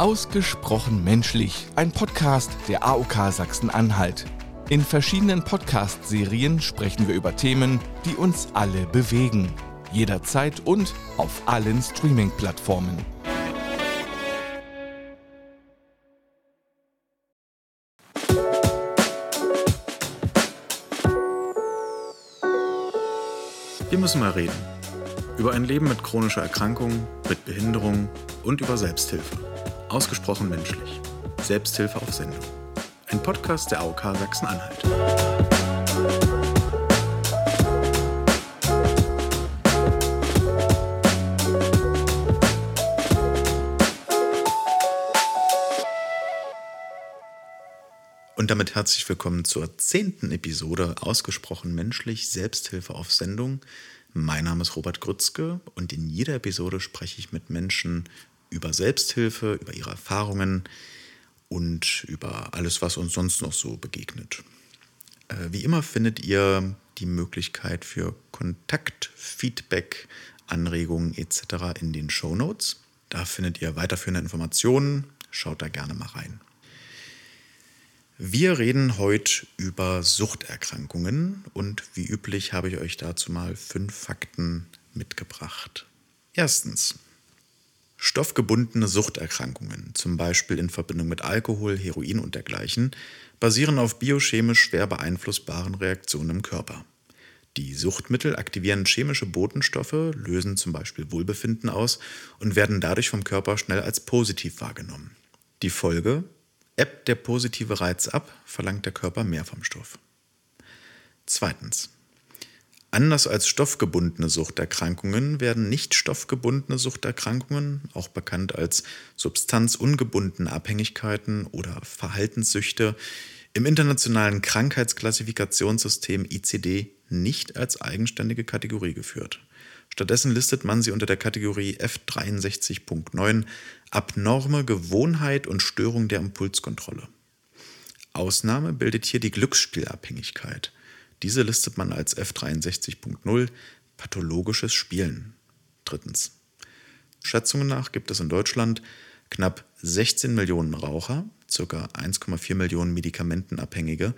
Ausgesprochen menschlich, ein Podcast der AOK Sachsen-Anhalt. In verschiedenen Podcast-Serien sprechen wir über Themen, die uns alle bewegen. Jederzeit und auf allen Streaming-Plattformen. Wir müssen mal reden. Über ein Leben mit chronischer Erkrankung, mit Behinderung und über Selbsthilfe. Ausgesprochen menschlich. Selbsthilfe auf Sendung. Ein Podcast der AOK Sachsen-Anhalt. Und damit herzlich willkommen zur zehnten Episode Ausgesprochen menschlich Selbsthilfe auf Sendung. Mein Name ist Robert Grützke und in jeder Episode spreche ich mit Menschen über Selbsthilfe, über ihre Erfahrungen und über alles, was uns sonst noch so begegnet. Äh, wie immer findet ihr die Möglichkeit für Kontakt, Feedback, Anregungen etc. in den Show Notes. Da findet ihr weiterführende Informationen. Schaut da gerne mal rein. Wir reden heute über Suchterkrankungen und wie üblich habe ich euch dazu mal fünf Fakten mitgebracht. Erstens. Stoffgebundene Suchterkrankungen, zum Beispiel in Verbindung mit Alkohol, Heroin und dergleichen, basieren auf biochemisch schwer beeinflussbaren Reaktionen im Körper. Die Suchtmittel aktivieren chemische Botenstoffe, lösen zum Beispiel Wohlbefinden aus und werden dadurch vom Körper schnell als positiv wahrgenommen. Die Folge? Ebbt der positive Reiz ab, verlangt der Körper mehr vom Stoff. Zweitens. Anders als stoffgebundene Suchterkrankungen werden nicht stoffgebundene Suchterkrankungen, auch bekannt als substanzungebundene Abhängigkeiten oder Verhaltenssüchte, im internationalen Krankheitsklassifikationssystem ICD nicht als eigenständige Kategorie geführt. Stattdessen listet man sie unter der Kategorie F63.9 Abnorme Gewohnheit und Störung der Impulskontrolle. Ausnahme bildet hier die Glücksspielabhängigkeit. Diese listet man als F63.0 pathologisches Spielen. Drittens. Schätzungen nach gibt es in Deutschland knapp 16 Millionen Raucher, ca. 1,4 Millionen Medikamentenabhängige,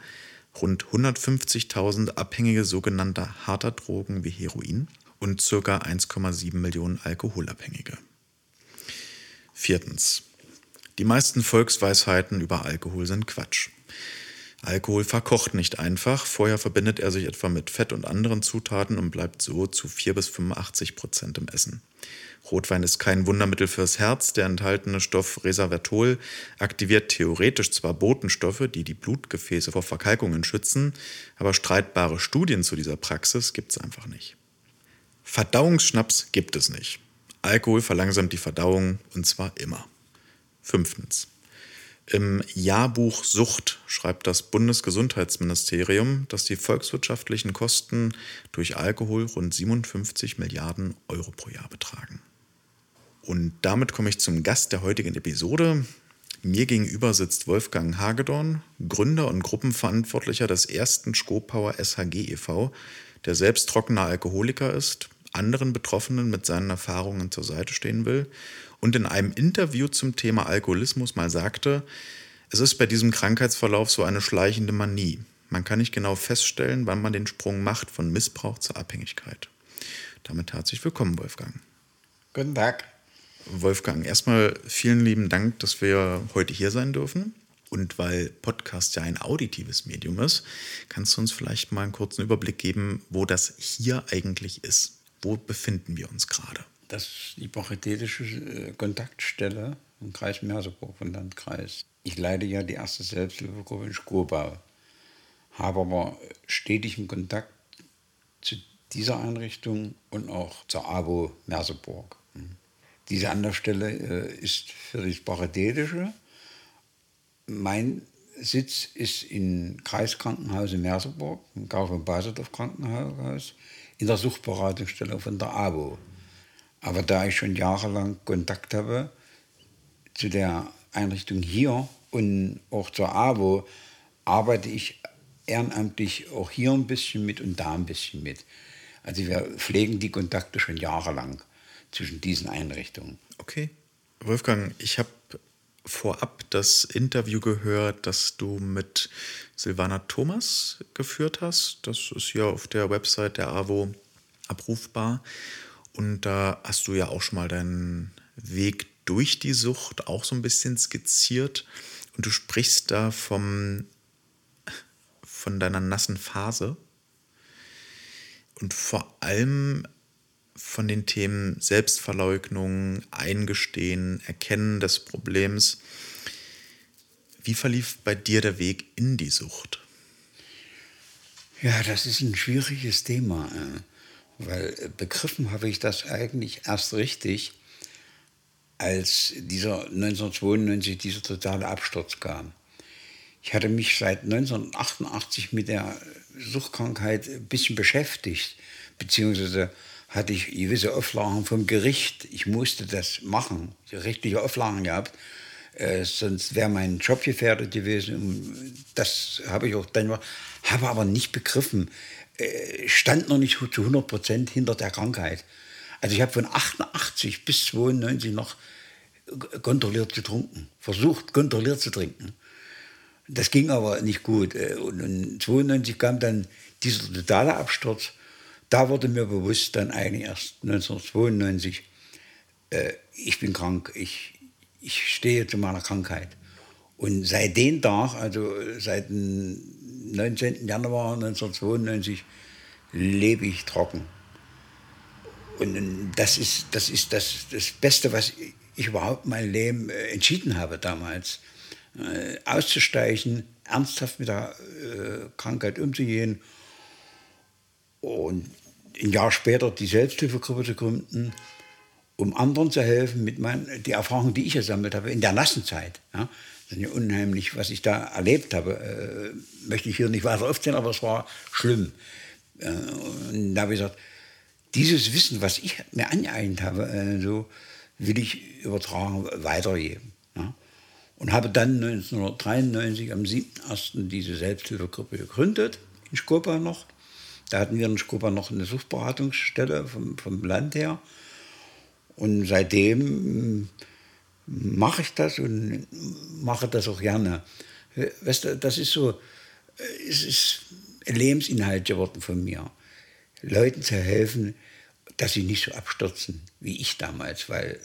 rund 150.000 Abhängige sogenannter harter Drogen wie Heroin und ca. 1,7 Millionen Alkoholabhängige. Viertens. Die meisten Volksweisheiten über Alkohol sind Quatsch. Alkohol verkocht nicht einfach. Vorher verbindet er sich etwa mit Fett und anderen Zutaten und bleibt so zu 4 bis 85 Prozent im Essen. Rotwein ist kein Wundermittel fürs Herz. Der enthaltene Stoff Resveratrol aktiviert theoretisch zwar Botenstoffe, die die Blutgefäße vor Verkalkungen schützen, aber streitbare Studien zu dieser Praxis gibt es einfach nicht. Verdauungsschnaps gibt es nicht. Alkohol verlangsamt die Verdauung und zwar immer. Fünftens. Im Jahrbuch Sucht schreibt das Bundesgesundheitsministerium, dass die volkswirtschaftlichen Kosten durch Alkohol rund 57 Milliarden Euro pro Jahr betragen. Und damit komme ich zum Gast der heutigen Episode. Mir gegenüber sitzt Wolfgang Hagedorn, Gründer und Gruppenverantwortlicher des ersten Skopauer SHG e.V., der selbst trockener Alkoholiker ist, anderen Betroffenen mit seinen Erfahrungen zur Seite stehen will und in einem Interview zum Thema Alkoholismus mal sagte, es ist bei diesem Krankheitsverlauf so eine schleichende Manie. Man kann nicht genau feststellen, wann man den Sprung macht von Missbrauch zur Abhängigkeit. Damit herzlich willkommen, Wolfgang. Guten Tag. Wolfgang, erstmal vielen lieben Dank, dass wir heute hier sein dürfen. Und weil Podcast ja ein auditives Medium ist, kannst du uns vielleicht mal einen kurzen Überblick geben, wo das hier eigentlich ist. Wo befinden wir uns gerade? Das ist die paritätische äh, Kontaktstelle im Kreis Merseburg vom Landkreis. Ich leite ja die erste Selbsthilfegruppe in Skurbau, habe aber stetigen Kontakt zu dieser Einrichtung und auch zur ABO Merseburg. Diese Anlaufstelle äh, ist für das Paritätische mein Sitz ist im Kreiskrankenhaus in Merseburg, im Kaufmann Baserdorf Krankenhaus, in der Suchtberatungsstelle von der ABO. Aber da ich schon jahrelang Kontakt habe zu der Einrichtung hier und auch zur ABO, arbeite ich ehrenamtlich auch hier ein bisschen mit und da ein bisschen mit. Also wir pflegen die Kontakte schon jahrelang zwischen diesen Einrichtungen. Okay. Wolfgang, ich habe vorab das Interview gehört, das du mit Silvana Thomas geführt hast. Das ist hier auf der Website der AWO abrufbar. Und da hast du ja auch schon mal deinen Weg durch die Sucht auch so ein bisschen skizziert. Und du sprichst da vom, von deiner nassen Phase. Und vor allem von den Themen Selbstverleugnung, Eingestehen, Erkennen des Problems. Wie verlief bei dir der Weg in die Sucht? Ja, das ist ein schwieriges Thema, weil begriffen habe ich das eigentlich erst richtig, als dieser 1992 dieser totale Absturz kam. Ich hatte mich seit 1988 mit der Suchtkrankheit ein bisschen beschäftigt, beziehungsweise hatte ich gewisse Auflagen vom Gericht. Ich musste das machen, gerichtliche Auflagen gehabt. Äh, sonst wäre mein Job gefährdet gewesen. Das habe ich auch dann gemacht. Habe aber nicht begriffen, äh, stand noch nicht zu 100 Prozent hinter der Krankheit. Also ich habe von 88 bis 92 noch kontrolliert getrunken, versucht kontrolliert zu trinken. Das ging aber nicht gut. Äh, und in 92 kam dann dieser totale Absturz da wurde mir bewusst dann eigentlich erst 1992, äh, ich bin krank, ich, ich stehe zu meiner Krankheit. Und seit dem Tag, also seit dem 19. Januar 1992, lebe ich trocken. Und das ist das, ist das, das Beste, was ich überhaupt mein Leben äh, entschieden habe damals. Äh, auszusteigen, ernsthaft mit der äh, Krankheit umzugehen. Und ein Jahr später die Selbsthilfegruppe zu gründen, um anderen zu helfen mit meinen, die Erfahrungen, die ich gesammelt habe in der nassen Zeit. Ja, das ist ja unheimlich, was ich da erlebt habe. Äh, möchte ich hier nicht weiter aufzählen, aber es war schlimm. Äh, und da habe ich gesagt, dieses Wissen, was ich mir angeeignet habe, äh, so will ich übertragen, weitergeben. Ja. Und habe dann 1993 am 7.1. diese Selbsthilfegruppe gegründet, in Skopa noch. Da hatten wir in Skopa noch eine Suchtberatungsstelle vom, vom Land her. Und seitdem mache ich das und mache das auch gerne. Weißt du, das ist so, es ist ein Lebensinhalt geworden von mir. Leuten zu helfen, dass sie nicht so abstürzen wie ich damals, weil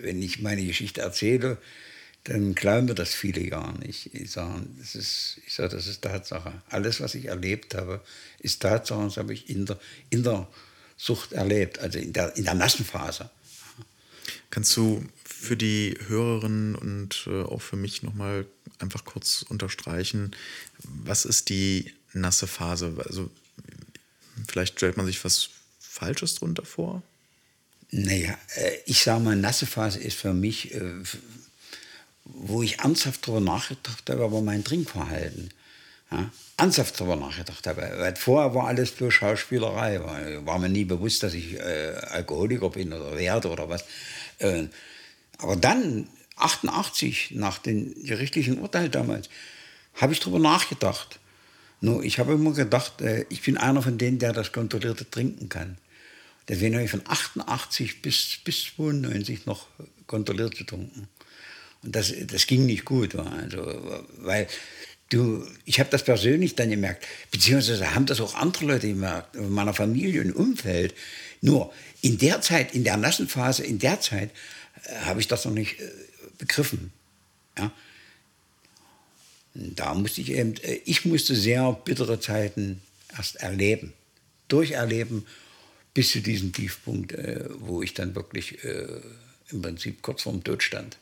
wenn ich meine Geschichte erzähle, dann glauben wir das viele gar nicht. Ich sage, das ist, ich sage, das ist Tatsache. Alles, was ich erlebt habe, ist Tatsache. Das habe ich in der, in der Sucht erlebt, also in der, in der nassen Phase. Kannst du für die Hörerinnen und äh, auch für mich nochmal einfach kurz unterstreichen, was ist die nasse Phase? Also vielleicht stellt man sich was Falsches drunter vor? Naja, äh, ich sage mal, nasse Phase ist für mich äh, wo ich ernsthaft darüber nachgedacht habe, über mein Trinkverhalten. Ja, ernsthaft darüber nachgedacht habe. Weil vorher war alles bloß Schauspielerei. War, war mir nie bewusst, dass ich äh, Alkoholiker bin oder werde oder was. Äh, aber dann, 88, nach dem gerichtlichen Urteil damals, habe ich darüber nachgedacht. Nur ich habe immer gedacht, äh, ich bin einer von denen, der das kontrollierte trinken kann. Deswegen habe ich von 88 bis, bis 92 noch kontrolliert getrunken. Und das, das ging nicht gut. Also, weil du, ich habe das persönlich dann gemerkt, beziehungsweise haben das auch andere Leute gemerkt, in meiner Familie und Umfeld. Nur in der Zeit, in der nassen Phase, in der Zeit habe ich das noch nicht äh, begriffen. Ja? Da musste ich eben, äh, ich musste sehr bittere Zeiten erst erleben, durcherleben, bis zu diesem Tiefpunkt, äh, wo ich dann wirklich im Prinzip kurz vorm Tod stand.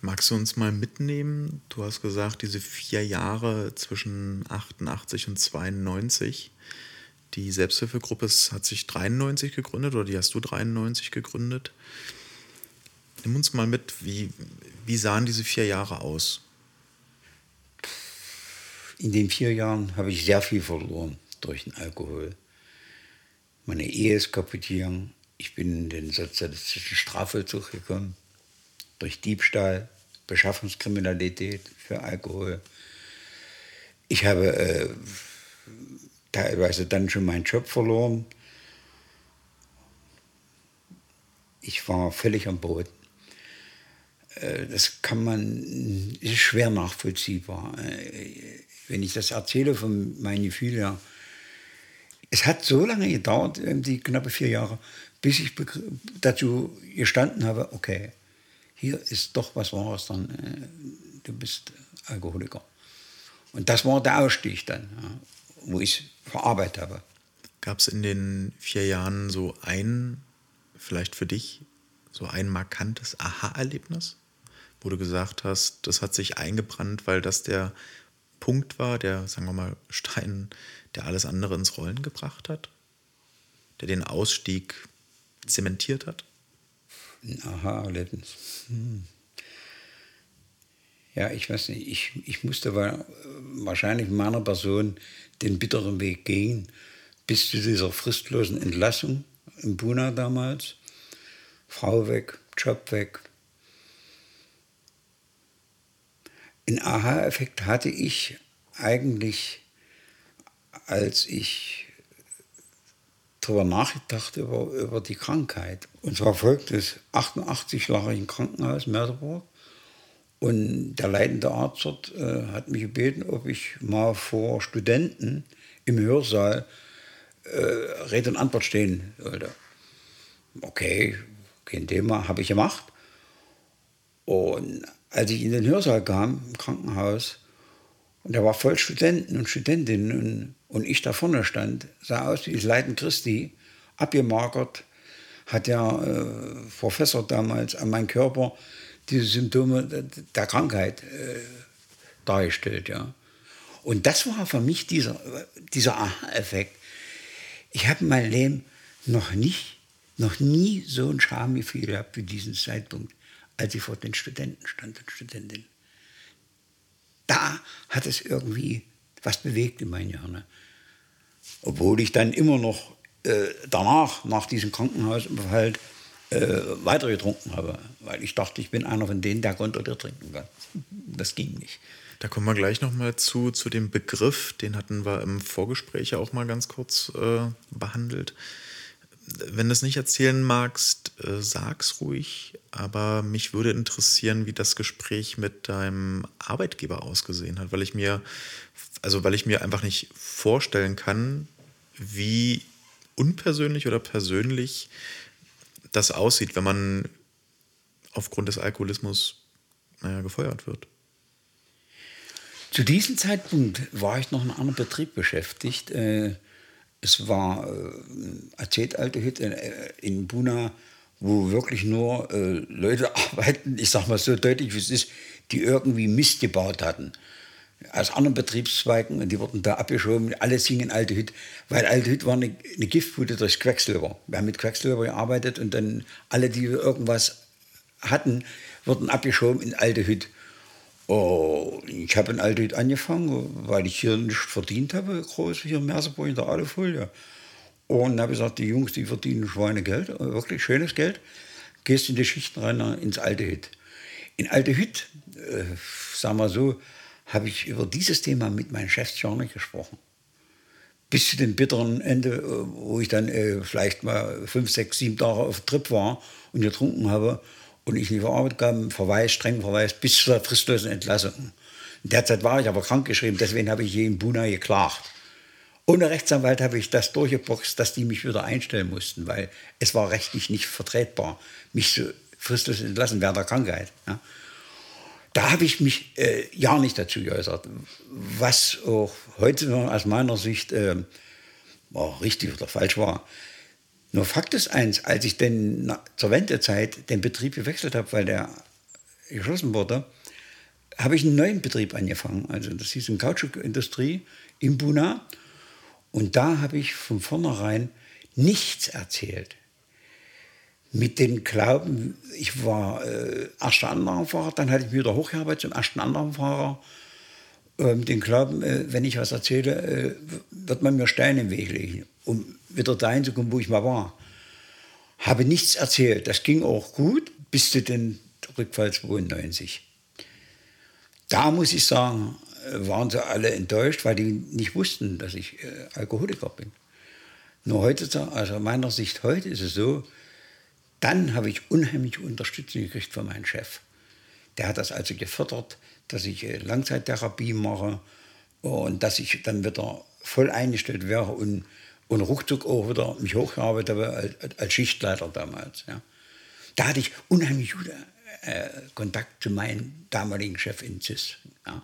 Magst du uns mal mitnehmen? Du hast gesagt, diese vier Jahre zwischen 88 und 92. Die Selbsthilfegruppe hat sich 93 gegründet oder die hast du 93 gegründet. Nimm uns mal mit, wie, wie sahen diese vier Jahre aus? In den vier Jahren habe ich sehr viel verloren durch den Alkohol. Meine Ehe ist kaputt gegangen. Ich bin in den sozialistischen Strafvollzug gekommen. Durch Diebstahl, Beschaffungskriminalität, für Alkohol. Ich habe äh, teilweise dann schon meinen Job verloren. Ich war völlig am Boden. Äh, das kann man, ist schwer nachvollziehbar. Äh, wenn ich das erzähle von meinen Gefühlen her, es hat so lange gedauert, die knappe vier Jahre, bis ich dazu gestanden habe, okay, hier ist doch was Wahres dann, äh, du bist Alkoholiker. Und das war der Ausstieg dann, wo ich es verarbeitet habe. Gab es in den vier Jahren so ein, vielleicht für dich, so ein markantes Aha-Erlebnis, wo du gesagt hast, das hat sich eingebrannt, weil das der Punkt war, der, sagen wir mal, Stein, der alles andere ins Rollen gebracht hat? Der den Ausstieg zementiert hat? Ein Aha-Erlebnis. Hm. Ja, ich weiß nicht, ich, ich musste wahrscheinlich meiner Person den bitteren Weg gehen, bis zu dieser fristlosen Entlassung in Buna damals. Frau weg, Job weg. Ein Aha-Effekt hatte ich eigentlich, als ich darüber nachgedacht über, über die Krankheit. Und zwar folgtes: 88 lag ich im Krankenhaus Merseburg und der leitende Arzt dort äh, hat mich gebeten, ob ich mal vor Studenten im Hörsaal äh, Rede und Antwort stehen sollte. Okay, kein Thema, habe ich gemacht. Und als ich in den Hörsaal kam, im Krankenhaus, und der war voll Studenten und Studentinnen und, und ich da vorne stand, sah aus wie das Leiden Christi, abgemagert, hat der äh, Professor damals an meinem Körper diese Symptome der Krankheit äh, dargestellt. Ja. Und das war für mich dieser, dieser Aha-Effekt. Ich habe in meinem Leben noch nicht, noch nie so ein Schamgefühl gehabt wie diesen Zeitpunkt, als ich vor den Studenten stand und Studentinnen da hat es irgendwie was bewegt in meinen Jahren. Obwohl ich dann immer noch äh, danach, nach diesem Krankenhausaufenthalt, äh, weiter getrunken habe. Weil ich dachte, ich bin einer von denen, der kontrolliert trinken kann. Das ging nicht. Da kommen wir gleich nochmal zu, zu dem Begriff, den hatten wir im Vorgespräch auch mal ganz kurz äh, behandelt wenn du es nicht erzählen magst, äh, sag's ruhig. Aber mich würde interessieren, wie das Gespräch mit deinem Arbeitgeber ausgesehen hat, weil ich mir, also weil ich mir einfach nicht vorstellen kann, wie unpersönlich oder persönlich das aussieht, wenn man aufgrund des Alkoholismus naja, gefeuert wird. Zu diesem Zeitpunkt war ich noch in einem anderen Betrieb beschäftigt. Äh es war äh, Acetaldehyd in, äh, in Buna, wo wirklich nur äh, Leute arbeiten, ich sage mal so deutlich, wie es ist, die irgendwie Mist gebaut hatten. Aus anderen Betriebszweigen und die wurden da abgeschoben, alle singen Aldehyd, weil Aldehyd war eine, eine Giftbude durch Quecksilber. Wir haben mit Quecksilber gearbeitet und dann alle, die irgendwas hatten, wurden abgeschoben in Aldehyd. Oh, ich habe in Aldehyd angefangen, weil ich hier nicht verdient habe, groß hier in Merseburg in der Alufolie. Und habe gesagt, die Jungs, die verdienen Schweinegeld, wirklich schönes Geld. Gehst in die Schichten rein ins Aldehyd. In Aldehyd, äh, sagen wir so, habe ich über dieses Thema mit meinen Chefs gar nicht gesprochen. Bis zu dem bitteren Ende, äh, wo ich dann äh, vielleicht mal fünf, sechs, sieben Tage auf Trip war und getrunken habe und ich nicht verarbeitet kam, Verweis, streng Verweis, bis zur fristlosen Entlassung. In der Zeit war ich aber krankgeschrieben, deswegen habe ich hier in Buna geklagt. Ohne Rechtsanwalt habe ich das durchgeboxt, dass die mich wieder einstellen mussten, weil es war rechtlich nicht vertretbar, mich so fristlos entlassen während der Krankheit. Ja. Da habe ich mich äh, ja nicht dazu geäußert, was auch heute aus meiner Sicht äh, richtig oder falsch war. Nur Fakt ist eins, als ich denn zur Wendezeit den Betrieb gewechselt habe, weil der geschlossen wurde, habe ich einen neuen Betrieb angefangen. Also das hieß eine Kautschukindustrie in Buna. Und da habe ich von vornherein nichts erzählt. Mit dem Glauben, ich war äh, erster Anlagenfahrer, dann hatte ich mich wieder hochgearbeitet zum ersten Anlagenfahrer. Äh, mit dem Glauben, äh, wenn ich was erzähle, äh, wird man mir Steine im Weg legen um wieder dahin zu kommen, wo ich mal war. Habe nichts erzählt. Das ging auch gut bis zu den Rückfall 92. Da muss ich sagen, waren sie alle enttäuscht, weil die nicht wussten, dass ich äh, Alkoholiker bin. Nur heute, also meiner Sicht heute ist es so, dann habe ich unheimliche Unterstützung gekriegt von meinem Chef. Der hat das also gefördert, dass ich äh, Langzeittherapie mache und dass ich dann wieder voll eingestellt wäre und, und ruckzuck auch wieder mich hochgearbeitet habe als, als Schichtleiter damals. Ja. Da hatte ich unheimlich guten äh, Kontakt zu meinem damaligen Chef in CIS. Ja.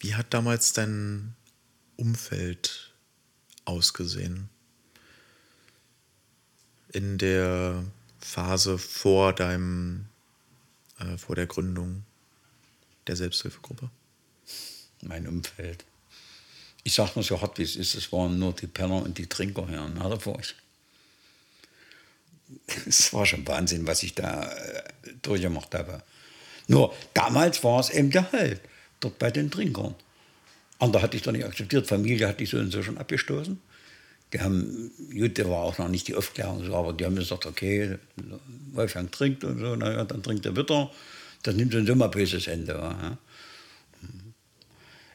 Wie hat damals dein Umfeld ausgesehen? In der Phase vor deinem, äh, vor der Gründung der Selbsthilfegruppe? Mein Umfeld. Ich sag nur so hart, wie es ist, es waren nur die Penner und die Trinker hier in Haderfurch. Es war schon Wahnsinn, was ich da äh, durchgemacht habe. Nur damals war es eben der Halt, dort bei den Trinkern. Andere hatte ich doch nicht akzeptiert, Familie hatte ich so und so schon abgestoßen. Die haben, gut, der war auch noch nicht die Aufklärung aber die haben gesagt, okay, Wolfgang trinkt und so, naja, dann trinkt er wieder. Das nimmt so ein dummer böses Ende. Ja.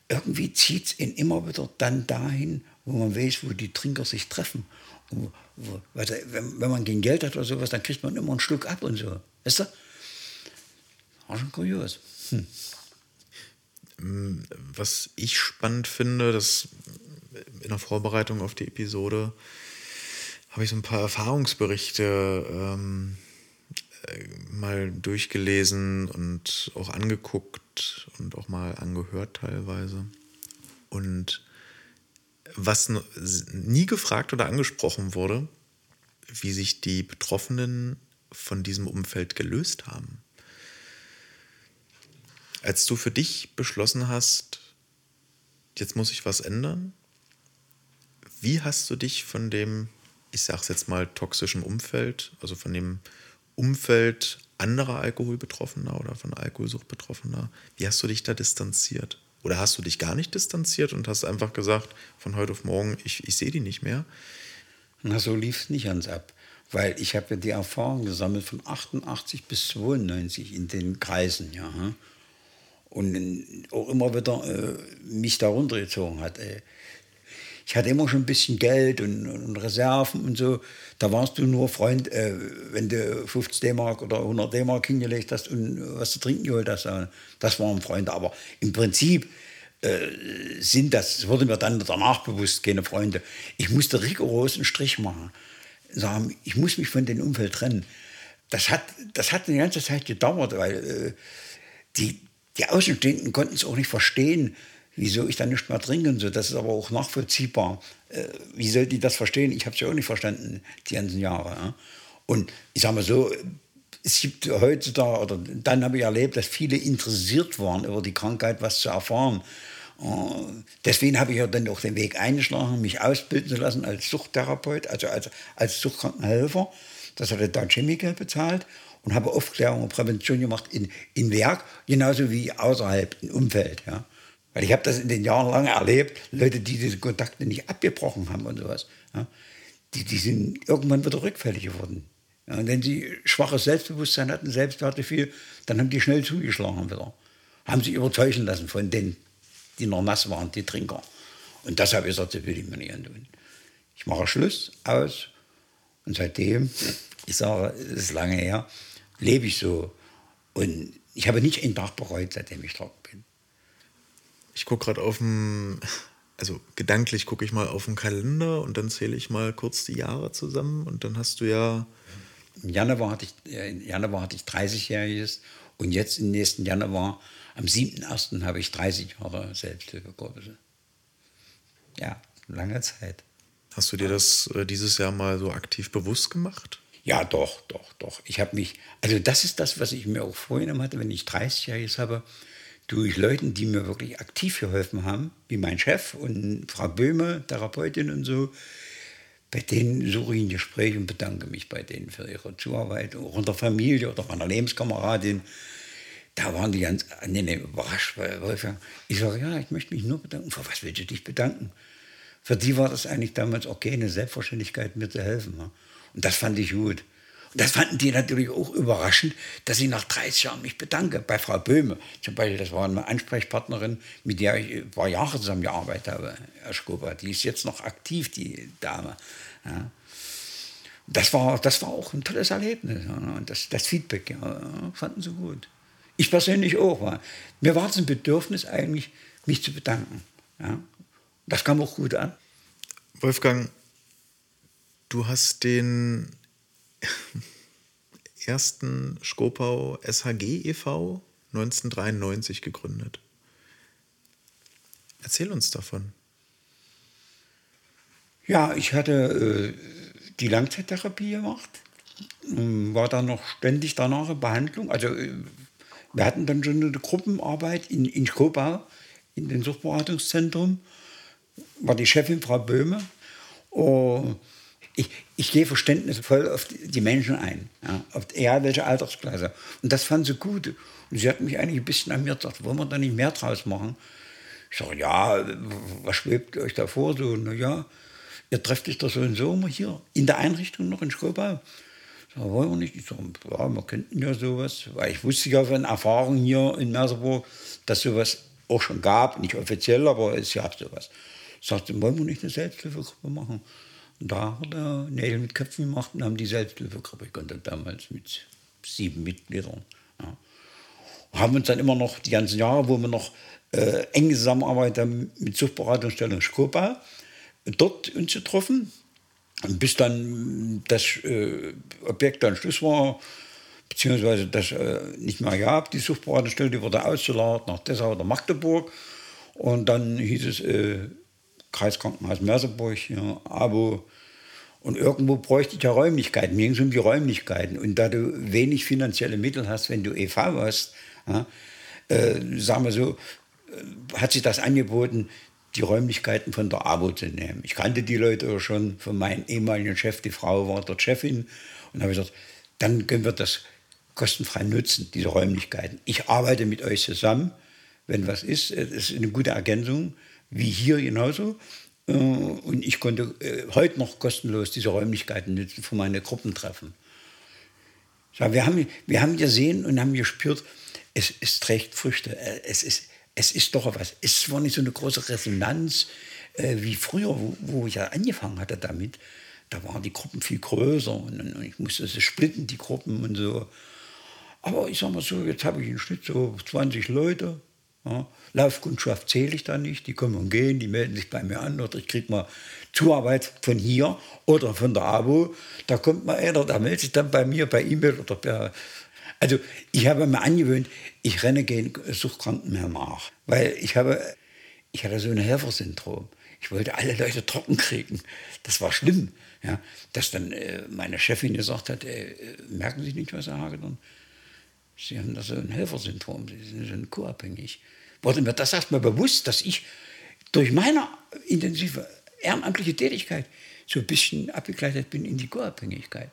Irgendwie zieht es ihn immer wieder dann dahin, wo man weiß, wo die Trinker sich treffen. Wo, wo, wenn, wenn, man kein Geld hat oder sowas, dann kriegt man immer einen Schluck ab und so. Weißt du? War schon kurios. Hm. Was ich spannend finde, dass in der Vorbereitung auf die Episode habe ich so ein paar Erfahrungsberichte ähm, äh, mal durchgelesen und auch angeguckt und auch mal angehört teilweise. Und was nie gefragt oder angesprochen wurde, wie sich die Betroffenen von diesem Umfeld gelöst haben. Als du für dich beschlossen hast, jetzt muss ich was ändern, wie hast du dich von dem, ich sag's jetzt mal, toxischen Umfeld, also von dem Umfeld anderer Alkoholbetroffener oder von Alkoholsucht Betroffener, wie hast du dich da distanziert? Oder hast du dich gar nicht distanziert und hast einfach gesagt, von heute auf morgen, ich, ich sehe die nicht mehr? Na, so lief es nicht ans ab. Weil ich habe ja die Erfahrung gesammelt von 88 bis 92 in den Kreisen, ja. Hm? Und auch immer wieder äh, mich da runtergezogen hat. Ey ich hatte immer schon ein bisschen Geld und, und Reserven und so. Da warst du nur Freund, äh, wenn du 50 D-Mark oder 100 D-Mark hingelegt hast und was zu trinken geholt hast. Das waren Freunde. Aber im Prinzip äh, sind das, wurde mir dann danach bewusst, keine Freunde. Ich musste rigoros einen Strich machen. Sagen, ich muss mich von dem Umfeld trennen. Das hat, das hat eine ganze Zeit gedauert, weil äh, die, die Außenstehenden konnten es auch nicht verstehen, wieso ich dann nicht mehr trinke und so. Das ist aber auch nachvollziehbar. Äh, wie soll die das verstehen? Ich habe es ja auch nicht verstanden, die ganzen Jahre. Ja? Und ich sage mal so, es gibt heutzutage, oder dann habe ich erlebt, dass viele interessiert waren, über die Krankheit was zu erfahren. Und deswegen habe ich ja dann auch den Weg eingeschlagen, mich ausbilden zu lassen als Suchttherapeut, also als, als Suchtkrankenhelfer. Das hat der Deutsche Chemiker bezahlt und habe Aufklärung und Prävention gemacht in, in Werk, genauso wie außerhalb im Umfeld. Ja. Weil ich habe das in den Jahren lange erlebt, Leute, die diese Kontakte nicht abgebrochen haben und sowas, ja, die, die sind irgendwann wieder rückfällig geworden. Ja, und wenn sie schwaches Selbstbewusstsein hatten, Selbstwertgefühl, dann haben die schnell zugeschlagen wieder. Haben sich überzeugen lassen von denen, die noch nass waren, die Trinker. Und das habe ich gesagt, das will ich mir nicht antun. Ich mache Schluss aus und seitdem, ich sage, es ist lange her, lebe ich so. Und ich habe nicht einen Tag bereut, seitdem ich trocken bin. Ich gucke gerade auf dem, also gedanklich gucke ich mal auf den Kalender und dann zähle ich mal kurz die Jahre zusammen und dann hast du ja. Im Januar hatte ich, im Januar hatte ich 30-jähriges und jetzt im nächsten Januar, am 7.1. habe ich 30 Jahre Selbsthilfegruppe. Ja, lange Zeit. Hast du dir das äh, dieses Jahr mal so aktiv bewusst gemacht? Ja, doch, doch, doch. Ich habe mich, also das ist das, was ich mir auch vorgenommen hatte, wenn ich 30-jähriges habe, durch Leuten, die mir wirklich aktiv geholfen haben, wie mein Chef und Frau Böhme, Therapeutin und so. Bei denen suche ich ein Gespräch und bedanke mich bei denen für ihre Zuarbeit, auch in der Familie oder meiner Lebenskameradin. Da waren die ganz angenehm überrascht, weil Wolfgang, ich sage, ja, ich möchte mich nur bedanken. Für was willst du dich bedanken? Für die war das eigentlich damals auch keine Selbstverständlichkeit, mir zu helfen. Und das fand ich gut. Das fanden die natürlich auch überraschend, dass ich nach 30 Jahren mich bedanke. Bei Frau Böhme zum Beispiel, das war eine Ansprechpartnerin, mit der ich ein paar Jahre zusammengearbeitet habe, Herr Skoba. Die ist jetzt noch aktiv, die Dame. Ja. das war, das war auch ein tolles Erlebnis. Das, das Feedback ja, fanden sie gut. Ich persönlich auch. War. Mir war es ein Bedürfnis eigentlich, mich zu bedanken. Ja. Das kam auch gut an. Wolfgang, du hast den ersten Skopau SHG e.V. 1993 gegründet. Erzähl uns davon. Ja, ich hatte äh, die Langzeittherapie gemacht, ähm, war dann noch ständig danach in Behandlung. Also äh, wir hatten dann schon eine Gruppenarbeit in, in Skopau, in dem Suchtberatungszentrum, war die Chefin Frau Böhme. Und ich, ich gehe verständnisvoll auf die Menschen ein, ja, auf egal welche Altersklasse. Und das fand sie gut. Und sie hat mich eigentlich ein bisschen an mir gedacht, wollen wir da nicht mehr draus machen? Ich sage, ja, was schwebt euch da vor? So, na ja, ihr trefft euch doch so und so immer hier in der Einrichtung noch in Schkobau. Da wollen wir nicht. Ich sage, ja, wir könnten ja sowas, weil ich wusste ja von Erfahrung hier in Merseburg, dass sowas auch schon gab, nicht offiziell, aber es gab sowas. Ich sagte, wollen wir nicht eine Selbsthilfegruppe machen? Da hat er Nägel mit Köpfen gemacht und haben die Selbsthilfegruppe gegründet, damals mit sieben Mitgliedern. Ja. Haben uns dann immer noch die ganzen Jahre, wo wir noch äh, eng zusammenarbeiten mit Suchtberatungsstelle Skopa, dort uns getroffen. Und bis dann das äh, Objekt dann Schluss war, beziehungsweise das äh, nicht mehr gab, die Suchtberatungsstelle, die wurde ausgelagert nach Dessau oder Magdeburg. Und dann hieß es äh, Kreiskrankenhaus Merseburg, ja, Abo. Und irgendwo bräuchte ich ja Räumlichkeiten. Mir ging es um die Räumlichkeiten. Und da du wenig finanzielle Mittel hast, wenn du EV hast, ja, äh, sagen wir so, äh, hat sich das angeboten, die Räumlichkeiten von der ABO zu nehmen. Ich kannte die Leute schon von meinem ehemaligen Chef, die Frau war dort Chefin. Und habe gesagt, dann können wir das kostenfrei nutzen, diese Räumlichkeiten. Ich arbeite mit euch zusammen, wenn was ist. Es ist eine gute Ergänzung, wie hier genauso. Äh, und ich konnte äh, heute noch kostenlos diese Räumlichkeiten nutzen für meine Gruppentreffen. Wir haben, wir haben gesehen und haben gespürt, es, es trägt Früchte. Es ist, es ist doch was. Es war nicht so eine große Resonanz äh, wie früher, wo, wo, ich ja angefangen hatte damit. Da waren die Gruppen viel größer und, und ich musste sie splitten, die Gruppen und so. Aber ich sag mal so, jetzt habe ich im Schnitt so 20 Leute. Ja. Laufkundschaft zähle ich da nicht, die kommen und gehen, die melden sich bei mir an oder ich kriege mal Zuarbeit von hier oder von der ABO. Da kommt mal einer, der meldet sich dann bei mir per E-Mail oder per also ich habe mir angewöhnt, ich renne gegen Suchtkranken mehr nach. Weil ich habe, ich hatte so ein Helfersyndrom. Ich wollte alle Leute trocken kriegen. Das war schlimm. Ja, dass dann äh, meine Chefin gesagt hat, äh, merken Sie nicht, was Herr Hagedorn? Sie haben da so ein Helfersyndrom, Sie sind co-abhängig. Wurde mir das erstmal bewusst, dass ich durch meine intensive ehrenamtliche Tätigkeit so ein bisschen abgegleitet bin in die Co-Abhängigkeit.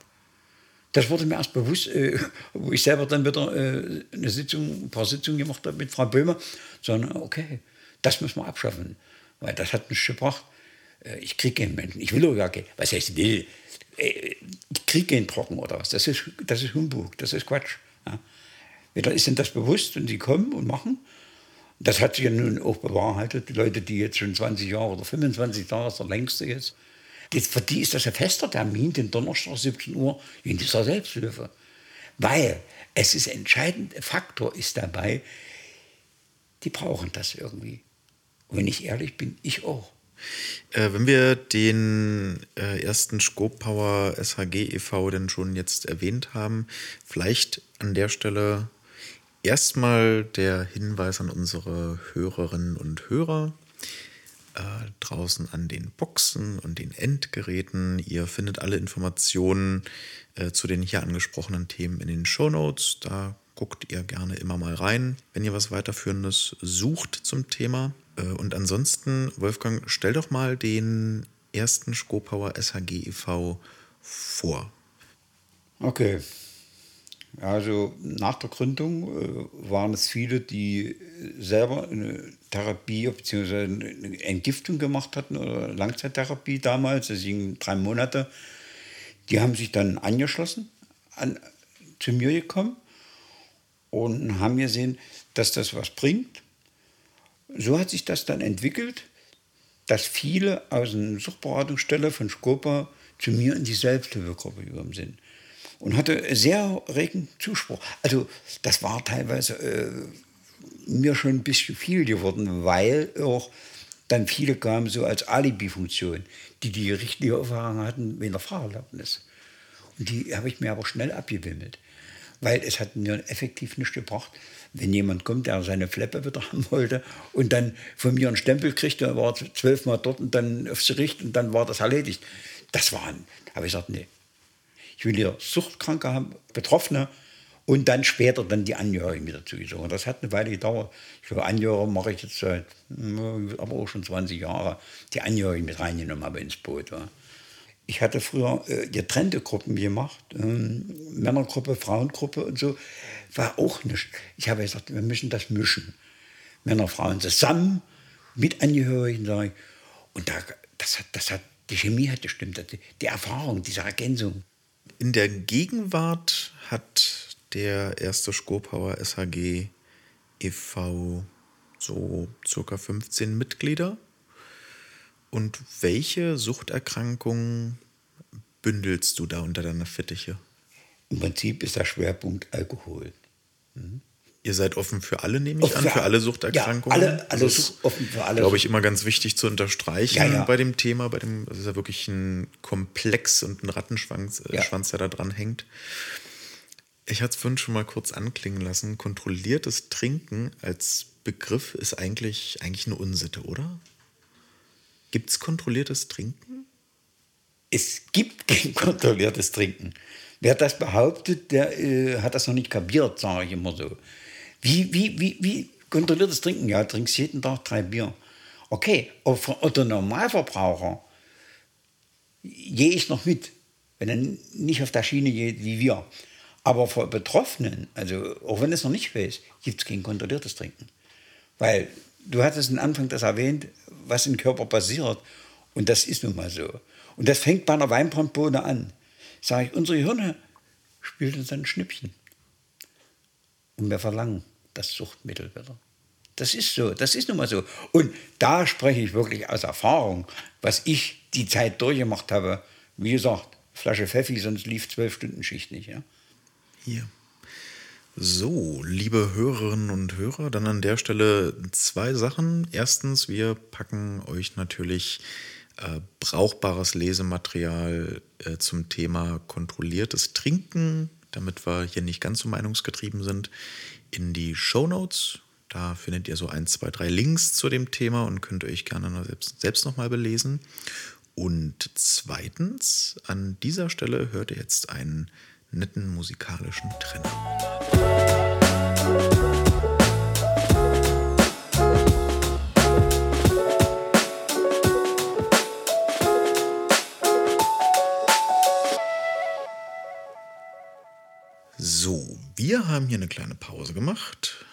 Das wurde mir erst bewusst, äh, wo ich selber dann wieder äh, eine Sitzung, ein paar Sitzungen gemacht habe mit Frau Böhmer, sondern okay, das müssen wir abschaffen, weil das hat mich gebracht. Äh, ich kriege keinen Menschen, ich will auch gar keinen, was heißt will, äh, ich kriege keinen Trocken oder was, das ist, das ist Humbug, das ist Quatsch. Ja. Ist ihnen das bewusst und sie kommen und machen. Das hat sich ja nun auch bewahrheitet, die Leute, die jetzt schon 20 Jahre oder 25 Jahre, ist der längste jetzt, das, für die ist das ein fester Termin, den Donnerstag 17 Uhr in dieser Selbsthilfe. Weil es ist ein entscheidender Faktor ist dabei, die brauchen das irgendwie. Und wenn ich ehrlich bin, ich auch. Äh, wenn wir den äh, ersten Skopauer SHG e.V. denn schon jetzt erwähnt haben, vielleicht an der Stelle erstmal der Hinweis an unsere Hörerinnen und Hörer äh, draußen an den Boxen und den Endgeräten. Ihr findet alle Informationen äh, zu den hier angesprochenen Themen in den Show Notes. Da guckt ihr gerne immer mal rein, wenn ihr was weiterführendes sucht zum Thema. Äh, und ansonsten, Wolfgang, stell doch mal den ersten Skopauer SHG e.V. vor. Okay, also nach der Gründung äh, waren es viele, die selber eine Therapie bzw. eine Entgiftung gemacht hatten oder Langzeittherapie damals, das ging drei Monate. Die haben sich dann angeschlossen, an, zu mir gekommen und haben gesehen, dass das was bringt. So hat sich das dann entwickelt, dass viele aus der Suchtberatungsstelle von Skopa zu mir in die Selbsthilfegruppe gekommen sind. Und hatte sehr regen Zuspruch. Also das war teilweise äh, mir schon ein bisschen viel geworden, weil auch dann viele kamen so als Alibi-Funktion, die die richtige Erfahrung hatten wegen der Fahrerlaubnis. Und die habe ich mir aber schnell abgewimmelt, weil es hat mir effektiv nichts gebracht, wenn jemand kommt, der seine Fleppe wieder haben wollte und dann von mir einen Stempel kriegt, der war zwölfmal dort und dann aufs Gericht und dann war das erledigt. Das war, habe ich gesagt, nee. Ich will hier Suchtkranke haben, Betroffene und dann später dann die Angehörigen wieder zugezogen. Das hat eine Weile gedauert. Ich glaube, Angehörige mache ich jetzt seit, aber auch schon 20 Jahre, die Angehörigen mit reingenommen habe ins Boot. Ja. Ich hatte früher äh, getrennte Gruppen gemacht, ähm, Männergruppe, Frauengruppe und so. War auch nicht. Ich habe gesagt, wir müssen das mischen. Männer, Frauen zusammen, mit Angehörigen, sage ich. Und da, das, hat, das hat, die Chemie hat gestimmt, die Erfahrung, diese Ergänzung. In der Gegenwart hat der erste Skopauer SHG e.V. so circa 15 Mitglieder. Und welche Suchterkrankungen bündelst du da unter deiner Fittiche? Im Prinzip ist der Schwerpunkt Alkohol. Mhm. Ihr seid offen für alle, nehme ich offen an, für alle Suchterkrankungen. Ja, alle, alle das ist, offen für alle. Glaube ich immer ganz wichtig zu unterstreichen ja, ja. bei dem Thema. Bei dem, das ist ja wirklich ein Komplex und ein Rattenschwanz, äh, Schwanz, der da dran hängt. Ich hatte es vorhin schon mal kurz anklingen lassen. Kontrolliertes Trinken als Begriff ist eigentlich, eigentlich eine Unsitte, oder? Gibt es kontrolliertes Trinken? Es gibt kein kontrolliertes Trinken. Wer das behauptet, der äh, hat das noch nicht kapiert, sage ich immer so. Wie, wie, wie, wie kontrolliertes Trinken? Ja, trinkst jeden Tag drei Bier. Okay, Otto Normalverbraucher gehe ich noch mit, wenn er nicht auf der Schiene geht wie wir. Aber für Betroffenen, also auch wenn es noch nicht weiß, gibt es kein kontrolliertes Trinken. Weil du hattest am Anfang das erwähnt, was im Körper passiert. Und das ist nun mal so. Und das fängt bei einer Weinbrandbohne an. Sage ich, unsere Hirne spielt uns ein Schnippchen. Und wir verlangen das Suchtmittel wieder. Das ist so, das ist nun mal so. Und da spreche ich wirklich aus Erfahrung, was ich die Zeit durchgemacht habe. Wie gesagt, Flasche Pfeffi, sonst lief zwölf Stunden Schicht nicht. Ja? Hier. So, liebe Hörerinnen und Hörer, dann an der Stelle zwei Sachen. Erstens, wir packen euch natürlich äh, brauchbares Lesematerial äh, zum Thema kontrolliertes Trinken, damit wir hier nicht ganz so meinungsgetrieben sind, in die Show Notes. Da findet ihr so ein, zwei, drei Links zu dem Thema und könnt euch gerne selbst, selbst nochmal belesen. Und zweitens, an dieser Stelle hört ihr jetzt einen netten musikalischen Trenner. So, wir haben hier eine kleine Pause gemacht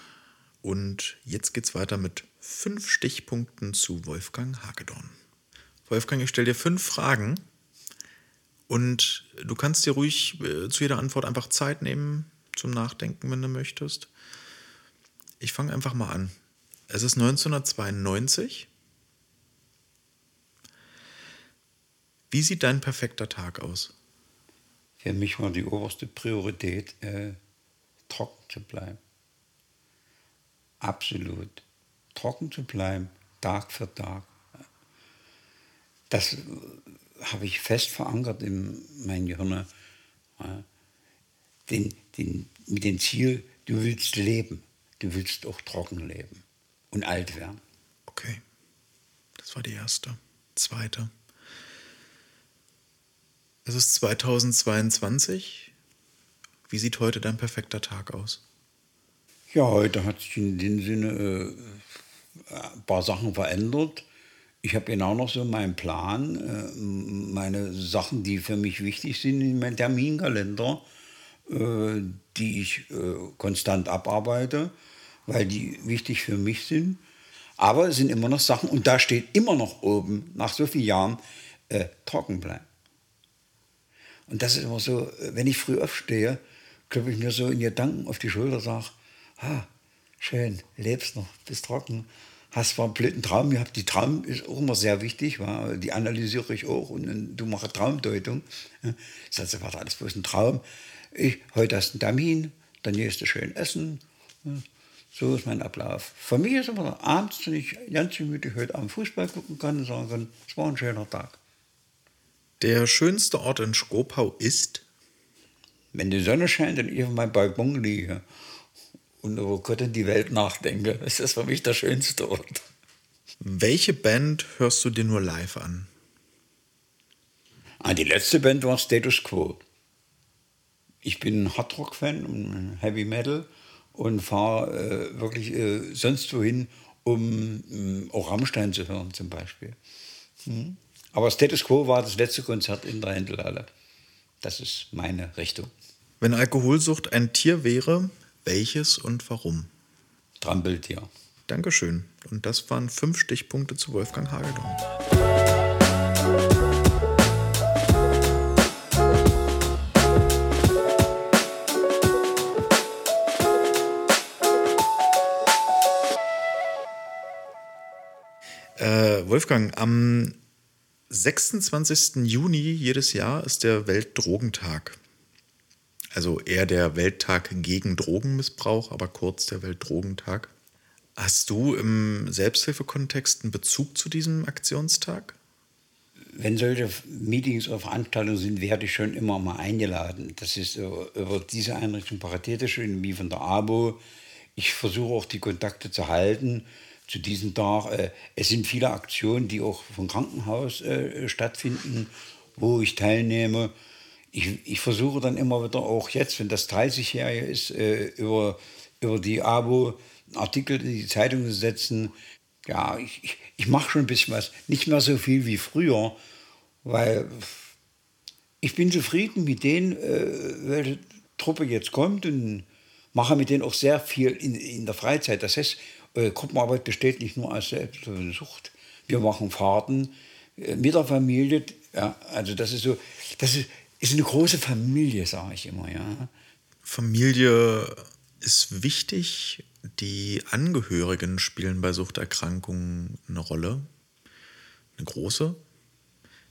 und jetzt geht es weiter mit fünf Stichpunkten zu Wolfgang Hagedorn. Wolfgang, ich stelle dir fünf Fragen und du kannst dir ruhig äh, zu jeder Antwort einfach Zeit nehmen zum Nachdenken, wenn du möchtest. Ich fange einfach mal an. Es ist 1992. Wie sieht dein perfekter Tag aus? Für mich war die oberste Priorität, äh, trocken zu bleiben. Absolut. Trocken zu bleiben, Tag für Tag. Das habe ich fest verankert in meinem Gehirn. Den, den, mit dem Ziel, du willst leben, du willst auch trocken leben und alt werden. Okay, das war die erste. Zweite. Es ist 2022. Wie sieht heute dein perfekter Tag aus? Ja, heute hat sich in dem Sinne äh, ein paar Sachen verändert. Ich habe genau noch so meinen Plan, äh, meine Sachen, die für mich wichtig sind in meinem Terminkalender, äh, die ich äh, konstant abarbeite, weil die wichtig für mich sind. Aber es sind immer noch Sachen, und da steht immer noch oben, nach so vielen Jahren, äh, trocken bleiben. Und das ist immer so, wenn ich früh aufstehe, klopfe ich mir so in Gedanken auf die Schulter und sage, ah, schön, lebst noch, bist trocken, hast zwar einen blöden Traum gehabt, die Traum ist auch immer sehr wichtig, wa? die analysiere ich auch und du machst Traumdeutung. Ich sage, war alles bloß ein Traum. Ich, heute hast du einen Termin, dann gehst du schön essen. So ist mein Ablauf. Für mich ist immer abends, wenn ich ganz gemütlich heute Abend Fußball gucken kann, sagen kann, es war ein schöner Tag. Der schönste Ort in Skopau ist? Wenn die Sonne scheint und ich auf meinem Balkon liege und über Gott und die Welt nachdenke, ist das für mich der schönste Ort. Welche Band hörst du dir nur live an? Ah, die letzte Band war Status Quo. Ich bin Hardrock-Fan und Heavy Metal und fahre äh, wirklich äh, sonst wohin, um äh, auch Rammstein zu hören zum Beispiel. Mhm. Aber Status Quo war das letzte Konzert in der Händelhalle. Das ist meine Richtung. Wenn Alkoholsucht ein Tier wäre, welches und warum? Trampeltier. Dankeschön. Und das waren fünf Stichpunkte zu Wolfgang Hagedorn. Äh, Wolfgang, am 26. Juni jedes Jahr ist der Weltdrogentag. Also eher der Welttag gegen Drogenmissbrauch, aber kurz der Weltdrogentag. Hast du im Selbsthilfekontext einen Bezug zu diesem Aktionstag? Wenn solche Meetings oder Veranstaltungen sind, werde ich schon immer mal eingeladen. Das ist über diese Einrichtung paritätisch wie von der ABO. Ich versuche auch die Kontakte zu halten zu diesem Tag. Äh, es sind viele Aktionen, die auch vom Krankenhaus äh, stattfinden, wo ich teilnehme. Ich, ich versuche dann immer wieder auch jetzt, wenn das 30-Jährige ist, äh, über, über die ABO Artikel in die Zeitung zu setzen. Ja, ich, ich, ich mache schon ein bisschen was. Nicht mehr so viel wie früher, weil ich bin zufrieden mit denen, äh, welche Truppe jetzt kommt und mache mit denen auch sehr viel in, in der Freizeit. Das heißt, Gruppenarbeit besteht nicht nur aus Selbstsucht. Wir machen Fahrten äh, mit der Familie. Ja, also das ist so, das ist, ist eine große Familie, sage ich immer. Ja. Familie ist wichtig. Die Angehörigen spielen bei Suchterkrankungen eine Rolle, eine große.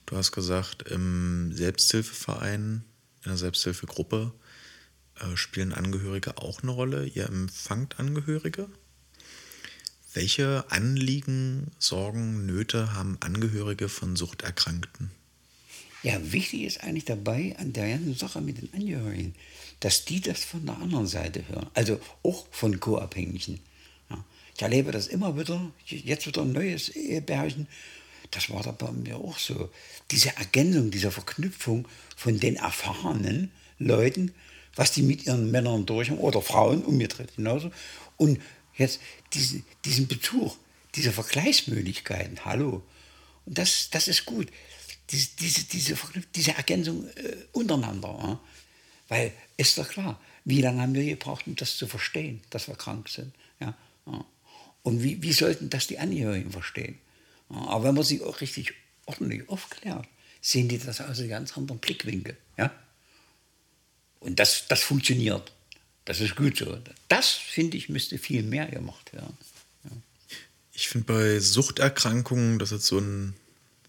Du hast gesagt, im Selbsthilfeverein, in der Selbsthilfegruppe äh, spielen Angehörige auch eine Rolle. Ihr empfangt Angehörige? Welche Anliegen, Sorgen, Nöte haben Angehörige von Suchterkrankten? Ja, wichtig ist eigentlich dabei an der ganzen Sache mit den Angehörigen, dass die das von der anderen Seite hören, also auch von Co-Abhängigen. Ja, ich erlebe das immer wieder, jetzt wieder ein neues Ehebärchen, das war da bei mir auch so. Diese Ergänzung, diese Verknüpfung von den erfahrenen Leuten, was die mit ihren Männern durch haben, oder Frauen umgedreht genauso, und jetzt diesen, diesen Bezug, diese Vergleichsmöglichkeiten, hallo. Und das, das ist gut. Diese, diese, diese, diese Ergänzung äh, untereinander. Ja? Weil ist doch klar, wie lange haben wir gebraucht, um das zu verstehen, dass wir krank sind. Ja? ja. Und wie, wie sollten das die Angehörigen verstehen? Ja, aber wenn man sie auch richtig ordentlich aufklärt, sehen die das aus einem ganz anderen Blickwinkel. Ja? Und das, das funktioniert. Das ist gut so. Das, finde ich, müsste viel mehr gemacht werden. Ja. Ich finde bei Suchterkrankungen, das ist so ein,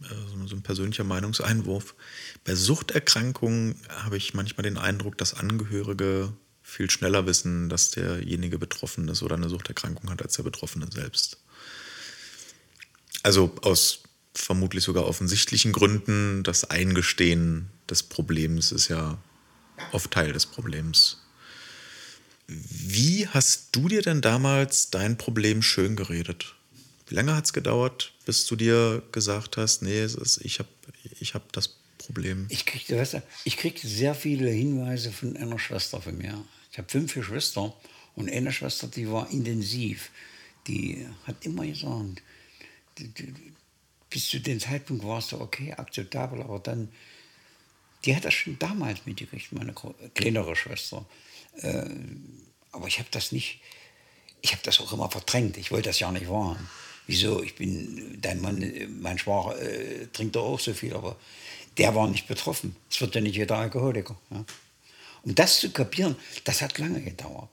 äh, so ein persönlicher Meinungseinwurf, bei Suchterkrankungen habe ich manchmal den Eindruck, dass Angehörige viel schneller wissen, dass derjenige betroffen ist oder eine Suchterkrankung hat, als der Betroffene selbst. Also aus vermutlich sogar offensichtlichen Gründen, das Eingestehen des Problems ist ja oft Teil des Problems. Wie hast du dir denn damals dein Problem schön geredet? Wie lange hat es gedauert, bis du dir gesagt hast, nee, ist, ich habe ich hab das Problem? Ich kriegte, weißt du, ich kriegte sehr viele Hinweise von einer Schwester von mir. Ich habe fünf Schwestern und eine Schwester, die war intensiv. Die hat immer gesagt, bis zu dem Zeitpunkt warst du okay, akzeptabel, aber dann, die hat das schon damals mitgekriegt, meine kleinere Schwester. Äh, aber ich habe das nicht, ich habe das auch immer verdrängt. Ich wollte das ja nicht wahren. Wieso? Ich bin, dein Mann, mein Schwager äh, trinkt doch auch so viel, aber der war nicht betroffen. Es wird ja nicht jeder Alkoholiker. Ja? Um das zu kapieren, das hat lange gedauert.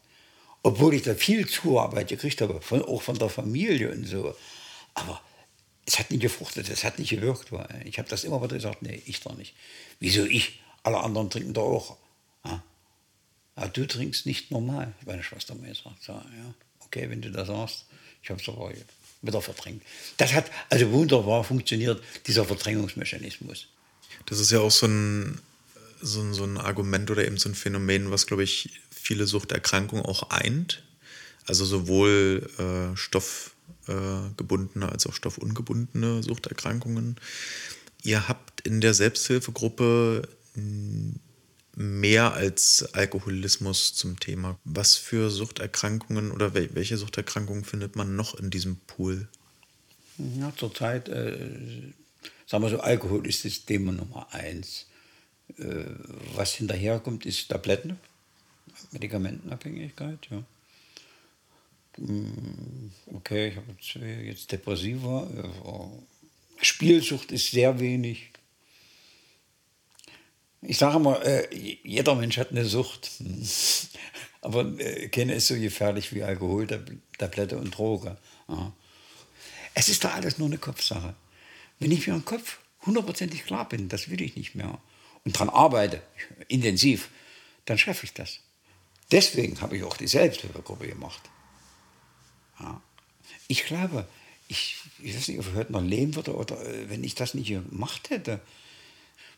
Obwohl ich da viel Zuarbeit gekriegt habe, von, auch von der Familie und so. Aber es hat nicht gefruchtet, es hat nicht gewirkt. Ich habe das immer wieder gesagt, nee, ich doch nicht. Wieso ich? Alle anderen trinken doch auch. Ja? Ja, du trinkst nicht normal, meine Schwester mir gesagt. So, ja, okay, wenn du das sagst, ich habe es aber wieder verdrängt. Das hat also wunderbar funktioniert, dieser Verdrängungsmechanismus. Das ist ja auch so ein, so ein, so ein Argument oder eben so ein Phänomen, was, glaube ich, viele Suchterkrankungen auch eint. Also sowohl äh, stoffgebundene als auch stoffungebundene Suchterkrankungen. Ihr habt in der Selbsthilfegruppe mehr als Alkoholismus zum Thema. Was für Suchterkrankungen oder welche Suchterkrankungen findet man noch in diesem Pool? Ja, zurzeit, äh, sagen wir so, Alkohol ist das Thema Nummer eins. Äh, was hinterherkommt, ist Tabletten, Medikamentenabhängigkeit, ja. Mm, okay, ich habe jetzt Depressiva. Äh, Spielsucht ist sehr wenig. Ich sage mal, äh, jeder Mensch hat eine Sucht. Aber äh, keine ist so gefährlich wie Alkohol, Tablette und Droge. Es ist doch alles nur eine Kopfsache. Wenn ich mir im Kopf hundertprozentig klar bin, das will ich nicht mehr, und daran arbeite, intensiv, dann schaffe ich das. Deswegen habe ich auch die Selbsthilfegruppe gemacht. Ich glaube, ich, ich weiß nicht, ob ich heute noch leben würde oder äh, wenn ich das nicht gemacht hätte,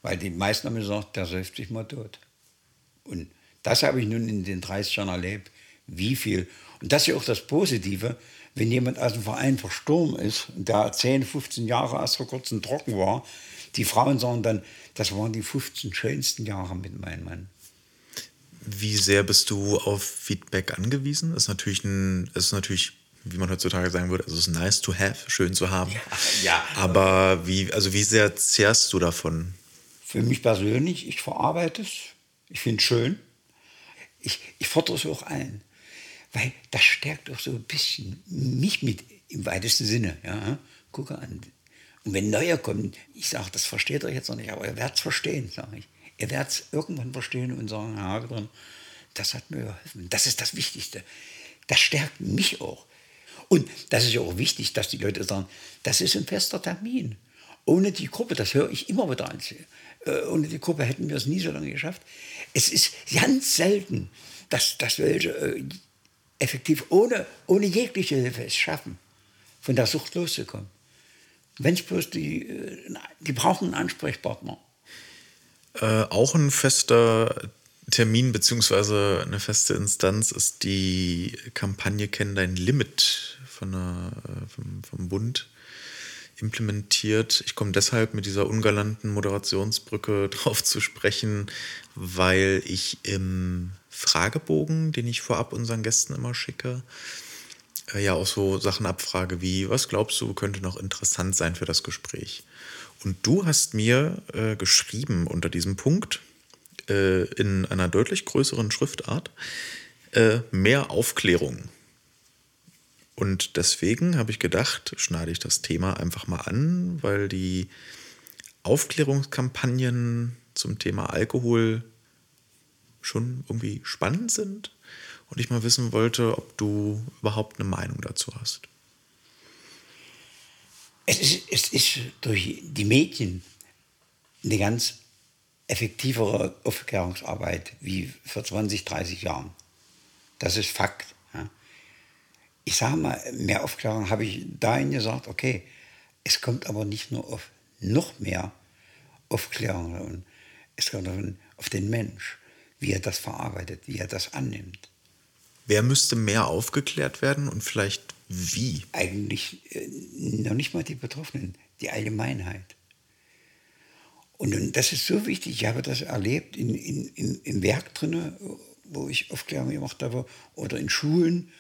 weil die meisten haben gesagt, der säuft sich mal tot. Und das habe ich nun in den 30 Jahren erlebt, wie viel. Und das ist ja auch das Positive, wenn jemand aus dem Verein verstorben ist, der 10, 15 Jahre erst vor kurzem trocken war, die Frauen sagen dann, das waren die 15 schönsten Jahre mit meinem Mann. Wie sehr bist du auf Feedback angewiesen? Das ist natürlich, ein, ist natürlich wie man heutzutage sagen würde, also es ist nice to have, schön zu haben. Ja, ja. Aber wie, also wie sehr zehrst du davon? Für mich persönlich, ich verarbeite es, ich finde es schön. Ich, ich fordere es auch ein, weil das stärkt auch so ein bisschen mich mit im weitesten Sinne. Ja? Gucke an. Und wenn Neue kommen, ich sage, das versteht ihr jetzt noch nicht, aber ihr werdet es verstehen, sage ich. Ihr werdet es irgendwann verstehen und sagen, Herr das hat mir geholfen. Das ist das Wichtigste. Das stärkt mich auch. Und das ist ja auch wichtig, dass die Leute sagen, das ist ein fester Termin. Ohne die Gruppe, das höre ich immer wieder an, ohne die Gruppe hätten wir es nie so lange geschafft. Es ist ganz selten, dass, dass welche äh, effektiv ohne, ohne jegliche Hilfe es schaffen, von der Sucht loszukommen. Wenn es bloß die, äh, die brauchen einen Ansprechpartner. Äh, auch ein fester Termin bzw. eine feste Instanz ist die Kampagne Kenn dein Limit von der, vom, vom Bund implementiert. Ich komme deshalb mit dieser ungalanten Moderationsbrücke drauf zu sprechen, weil ich im Fragebogen, den ich vorab unseren Gästen immer schicke, äh, ja auch so Sachen abfrage wie, was glaubst du, könnte noch interessant sein für das Gespräch? Und du hast mir äh, geschrieben unter diesem Punkt äh, in einer deutlich größeren Schriftart äh, mehr Aufklärung. Und deswegen habe ich gedacht, schneide ich das Thema einfach mal an, weil die Aufklärungskampagnen zum Thema Alkohol schon irgendwie spannend sind und ich mal wissen wollte, ob du überhaupt eine Meinung dazu hast. Es ist, es ist durch die Medien eine ganz effektivere Aufklärungsarbeit wie vor 20, 30 Jahren. Das ist Fakt ich sage mal, mehr Aufklärung habe ich dahin gesagt, okay, es kommt aber nicht nur auf noch mehr Aufklärung, es kommt auf den Mensch, wie er das verarbeitet, wie er das annimmt. Wer müsste mehr aufgeklärt werden und vielleicht wie? Eigentlich äh, noch nicht mal die Betroffenen, die Allgemeinheit. Und, das ist so wichtig, ich habe das erlebt in, in, in, im Werk drin, wo ich Aufklärung gemacht habe, oder in Schulen,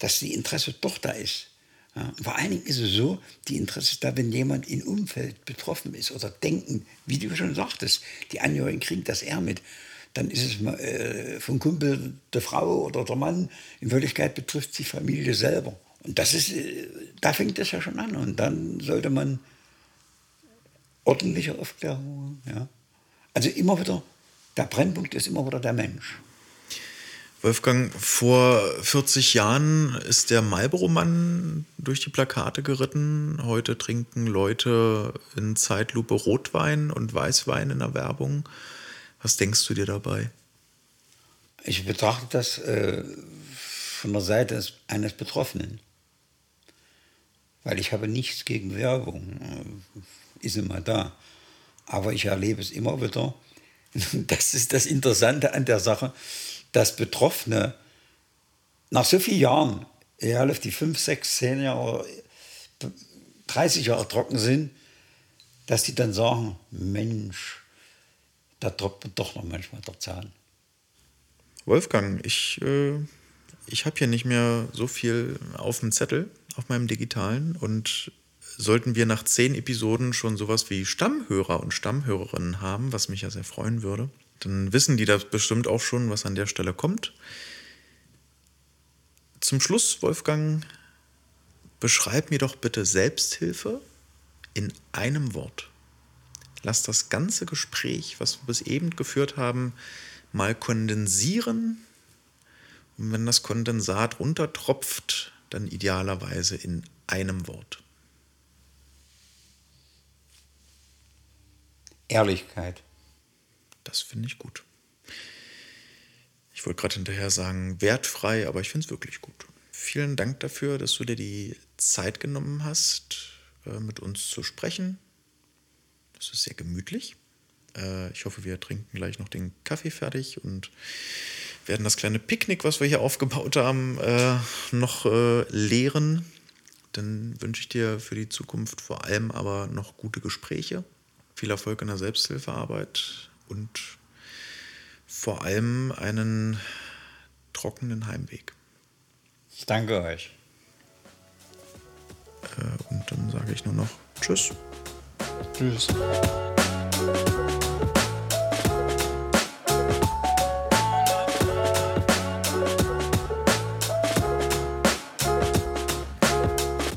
dass die Interesse doch da ist. Ja, vor allen Dingen ist es so, die Interesse ist da, wenn jemand im Umfeld betroffen ist oder denken, wie du schon sagtest, die Angehörigen kriegen das eher mit. Dann ist es äh, vom Kumpel der Frau oder der Mann. In Wirklichkeit betrifft die Familie selber. Und das ist, äh, da fängt das ja schon an. Und dann sollte man ordentliche Aufklärung. Ja. Also immer wieder, der Brennpunkt ist immer wieder der Mensch. Wolfgang, vor 40 Jahren ist der Marlboro-Mann durch die Plakate geritten. Heute trinken Leute in Zeitlupe Rotwein und Weißwein in der Werbung. Was denkst du dir dabei? Ich betrachte das äh, von der Seite eines Betroffenen. Weil ich habe nichts gegen Werbung. Äh, ist immer da. Aber ich erlebe es immer wieder. Das ist das Interessante an der Sache dass Betroffene nach so vielen Jahren, egal auf die 5, 6, 10 Jahre, 30 Jahre trocken sind, dass die dann sagen, Mensch, da tropft mir doch noch manchmal der Zahn. Wolfgang, ich, äh, ich habe hier nicht mehr so viel auf dem Zettel, auf meinem digitalen und sollten wir nach zehn Episoden schon sowas wie Stammhörer und Stammhörerinnen haben, was mich ja sehr freuen würde, dann wissen die das bestimmt auch schon, was an der Stelle kommt. Zum Schluss, Wolfgang, beschreib mir doch bitte Selbsthilfe in einem Wort. Lass das ganze Gespräch, was wir bis eben geführt haben, mal kondensieren. Und wenn das Kondensat runtertropft, dann idealerweise in einem Wort. Ehrlichkeit. Das finde ich gut. Ich wollte gerade hinterher sagen, wertfrei, aber ich finde es wirklich gut. Vielen Dank dafür, dass du dir die Zeit genommen hast, äh, mit uns zu sprechen. Das ist sehr gemütlich. Äh, ich hoffe, wir trinken gleich noch den Kaffee fertig und werden das kleine Picknick, was wir hier aufgebaut haben, äh, noch leeren. Dann wünsche ich dir für die Zukunft vor allem aber noch gute Gespräche, viel Erfolg in der Selbsthilfearbeit und vor allem einen trockenen Heimweg. Ich danke euch. Äh, und dann sage ich nur noch Tschüss. Tschüss.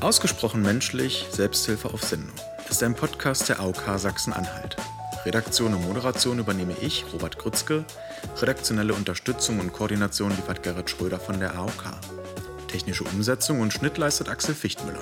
Ausgesprochen menschlich, Selbsthilfe auf Sendung ist ein Podcast der AOK Sachsen-Anhalt. Redaktion und Moderation übernehme ich, Robert Grützke. Redaktionelle Unterstützung und Koordination liefert Gerrit Schröder von der AOK. Technische Umsetzung und Schnitt leistet Axel Fichtmüller.